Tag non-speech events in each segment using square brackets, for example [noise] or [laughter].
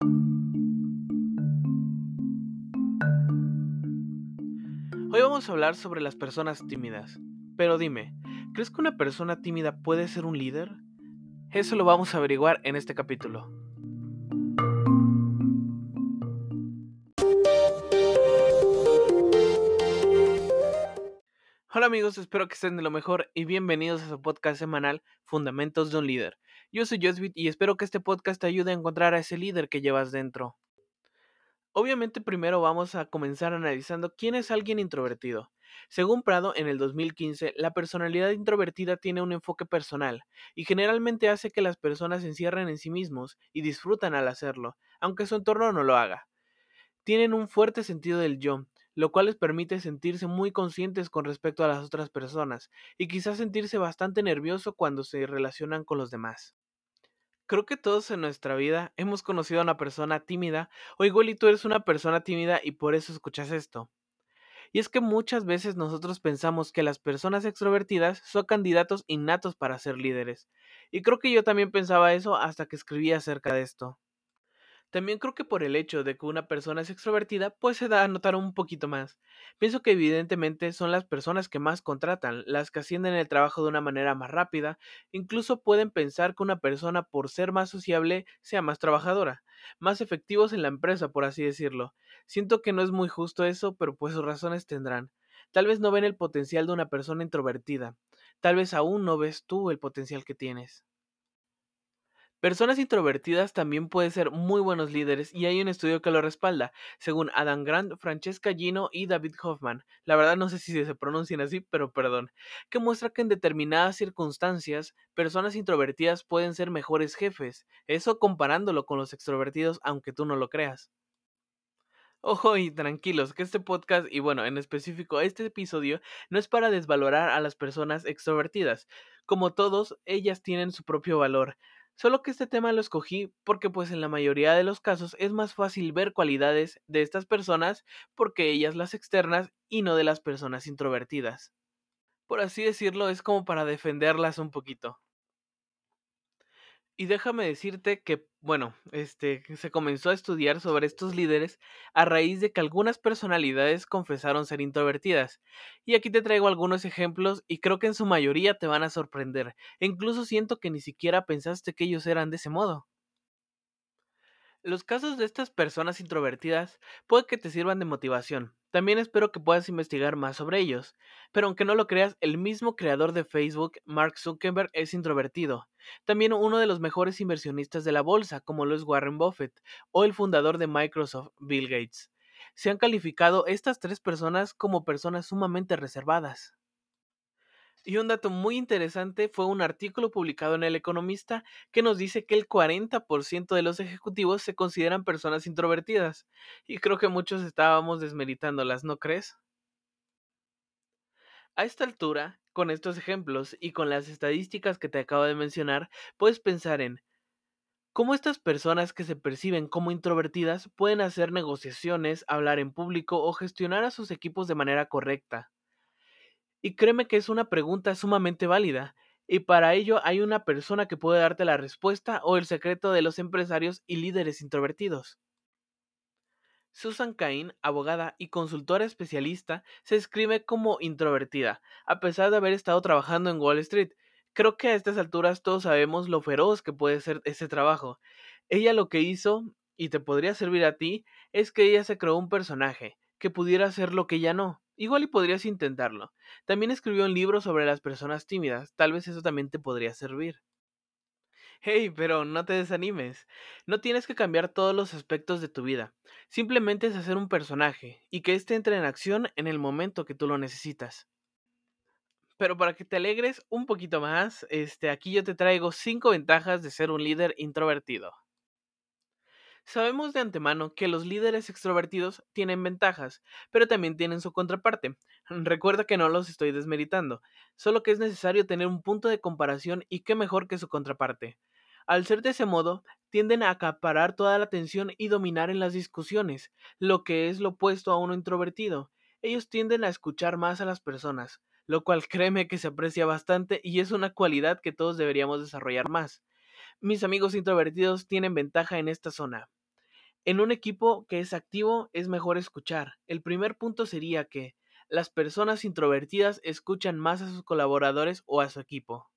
Hoy vamos a hablar sobre las personas tímidas. Pero dime, ¿crees que una persona tímida puede ser un líder? Eso lo vamos a averiguar en este capítulo. Hola amigos, espero que estén de lo mejor y bienvenidos a su podcast semanal Fundamentos de un Líder. Yo soy Josbit y espero que este podcast te ayude a encontrar a ese líder que llevas dentro. Obviamente primero vamos a comenzar analizando quién es alguien introvertido. Según Prado, en el 2015, la personalidad introvertida tiene un enfoque personal y generalmente hace que las personas se encierren en sí mismos y disfrutan al hacerlo, aunque su entorno no lo haga. Tienen un fuerte sentido del yo, lo cual les permite sentirse muy conscientes con respecto a las otras personas y quizás sentirse bastante nervioso cuando se relacionan con los demás. Creo que todos en nuestra vida hemos conocido a una persona tímida, o igual y tú eres una persona tímida y por eso escuchas esto. Y es que muchas veces nosotros pensamos que las personas extrovertidas son candidatos innatos para ser líderes. Y creo que yo también pensaba eso hasta que escribí acerca de esto. También creo que por el hecho de que una persona es extrovertida, pues se da a notar un poquito más. Pienso que evidentemente son las personas que más contratan, las que ascienden el trabajo de una manera más rápida, incluso pueden pensar que una persona por ser más sociable sea más trabajadora, más efectivos en la empresa, por así decirlo. Siento que no es muy justo eso, pero pues sus razones tendrán. Tal vez no ven el potencial de una persona introvertida. Tal vez aún no ves tú el potencial que tienes. Personas introvertidas también pueden ser muy buenos líderes y hay un estudio que lo respalda, según Adam Grant, Francesca Gino y David Hoffman, la verdad no sé si se pronuncian así, pero perdón, que muestra que en determinadas circunstancias, personas introvertidas pueden ser mejores jefes, eso comparándolo con los extrovertidos aunque tú no lo creas. Ojo y tranquilos, que este podcast y bueno, en específico este episodio no es para desvalorar a las personas extrovertidas. Como todos, ellas tienen su propio valor. Solo que este tema lo escogí porque pues en la mayoría de los casos es más fácil ver cualidades de estas personas porque ellas las externas y no de las personas introvertidas. Por así decirlo, es como para defenderlas un poquito. Y déjame decirte que, bueno, este, se comenzó a estudiar sobre estos líderes a raíz de que algunas personalidades confesaron ser introvertidas. Y aquí te traigo algunos ejemplos y creo que en su mayoría te van a sorprender. E incluso siento que ni siquiera pensaste que ellos eran de ese modo. Los casos de estas personas introvertidas puede que te sirvan de motivación. También espero que puedas investigar más sobre ellos. Pero aunque no lo creas, el mismo creador de Facebook, Mark Zuckerberg, es introvertido. También uno de los mejores inversionistas de la bolsa, como lo es Warren Buffett, o el fundador de Microsoft, Bill Gates. Se han calificado estas tres personas como personas sumamente reservadas. Y un dato muy interesante fue un artículo publicado en El Economista que nos dice que el 40% de los ejecutivos se consideran personas introvertidas. Y creo que muchos estábamos desmeritándolas, ¿no crees? A esta altura, con estos ejemplos y con las estadísticas que te acabo de mencionar, puedes pensar en cómo estas personas que se perciben como introvertidas pueden hacer negociaciones, hablar en público o gestionar a sus equipos de manera correcta. Y créeme que es una pregunta sumamente válida, y para ello hay una persona que puede darte la respuesta o el secreto de los empresarios y líderes introvertidos. Susan Cain, abogada y consultora especialista, se escribe como introvertida, a pesar de haber estado trabajando en Wall Street. Creo que a estas alturas todos sabemos lo feroz que puede ser ese trabajo. Ella lo que hizo, y te podría servir a ti, es que ella se creó un personaje, que pudiera ser lo que ella no. Igual y podrías intentarlo. También escribió un libro sobre las personas tímidas, tal vez eso también te podría servir. Hey, pero no te desanimes. No tienes que cambiar todos los aspectos de tu vida. Simplemente es hacer un personaje y que éste entre en acción en el momento que tú lo necesitas. Pero para que te alegres un poquito más, este, aquí yo te traigo 5 ventajas de ser un líder introvertido. Sabemos de antemano que los líderes extrovertidos tienen ventajas, pero también tienen su contraparte. Recuerda que no los estoy desmeritando, solo que es necesario tener un punto de comparación y qué mejor que su contraparte. Al ser de ese modo, tienden a acaparar toda la atención y dominar en las discusiones, lo que es lo opuesto a uno introvertido. Ellos tienden a escuchar más a las personas, lo cual [laughs] créeme que se aprecia bastante y es una cualidad que todos deberíamos desarrollar más. Mis amigos introvertidos tienen ventaja en esta zona. En un equipo que es activo es mejor escuchar. El primer punto sería que las personas introvertidas escuchan más a sus colaboradores o a su equipo.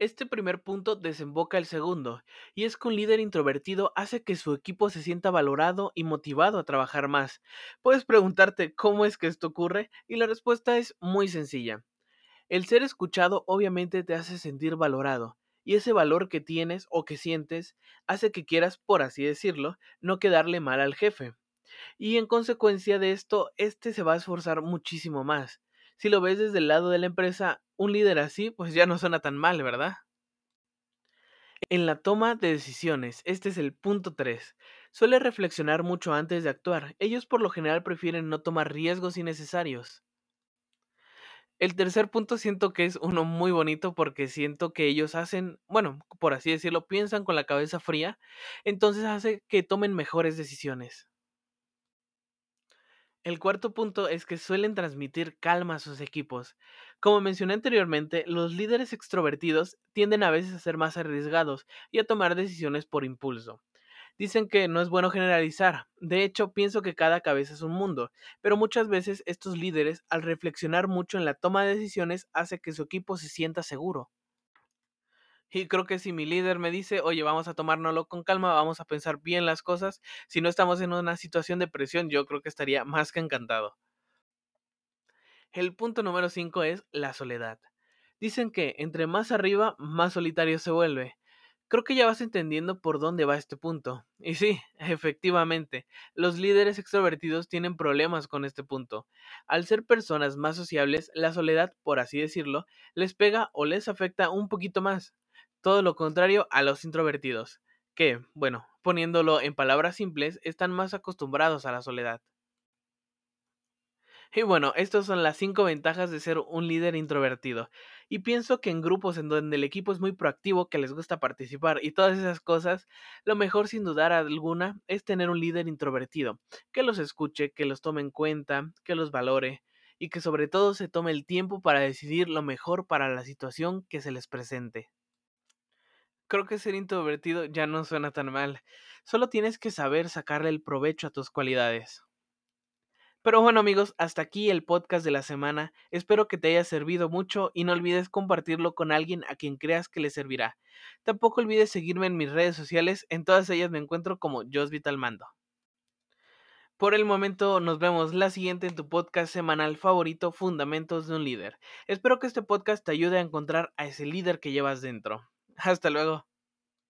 Este primer punto desemboca el segundo, y es que un líder introvertido hace que su equipo se sienta valorado y motivado a trabajar más. Puedes preguntarte cómo es que esto ocurre, y la respuesta es muy sencilla. El ser escuchado obviamente te hace sentir valorado, y ese valor que tienes o que sientes hace que quieras, por así decirlo, no quedarle mal al jefe. Y en consecuencia de esto, este se va a esforzar muchísimo más. Si lo ves desde el lado de la empresa, un líder así, pues ya no suena tan mal, ¿verdad? En la toma de decisiones, este es el punto 3. Suele reflexionar mucho antes de actuar. Ellos por lo general prefieren no tomar riesgos innecesarios. El tercer punto siento que es uno muy bonito porque siento que ellos hacen, bueno, por así decirlo, piensan con la cabeza fría, entonces hace que tomen mejores decisiones. El cuarto punto es que suelen transmitir calma a sus equipos. Como mencioné anteriormente, los líderes extrovertidos tienden a veces a ser más arriesgados y a tomar decisiones por impulso. Dicen que no es bueno generalizar, de hecho pienso que cada cabeza es un mundo, pero muchas veces estos líderes, al reflexionar mucho en la toma de decisiones, hace que su equipo se sienta seguro. Y creo que si mi líder me dice, oye, vamos a tomárnoslo con calma, vamos a pensar bien las cosas, si no estamos en una situación de presión, yo creo que estaría más que encantado. El punto número 5 es la soledad. Dicen que entre más arriba, más solitario se vuelve. Creo que ya vas entendiendo por dónde va este punto. Y sí, [laughs] efectivamente, los líderes extrovertidos tienen problemas con este punto. Al ser personas más sociables, la soledad, por así decirlo, les pega o les afecta un poquito más todo lo contrario a los introvertidos, que, bueno, poniéndolo en palabras simples, están más acostumbrados a la soledad. Y bueno, estas son las cinco ventajas de ser un líder introvertido. Y pienso que en grupos en donde el equipo es muy proactivo, que les gusta participar y todas esas cosas, lo mejor sin dudar alguna es tener un líder introvertido, que los escuche, que los tome en cuenta, que los valore y que sobre todo se tome el tiempo para decidir lo mejor para la situación que se les presente creo que ser introvertido ya no suena tan mal. Solo tienes que saber sacarle el provecho a tus cualidades. Pero bueno amigos, hasta aquí el podcast de la semana. Espero que te haya servido mucho y no olvides compartirlo con alguien a quien creas que le servirá. Tampoco olvides seguirme en mis redes sociales, en todas ellas me encuentro como Jos Mando. Por el momento nos vemos la siguiente en tu podcast semanal favorito Fundamentos de un líder. Espero que este podcast te ayude a encontrar a ese líder que llevas dentro. Hasta luego.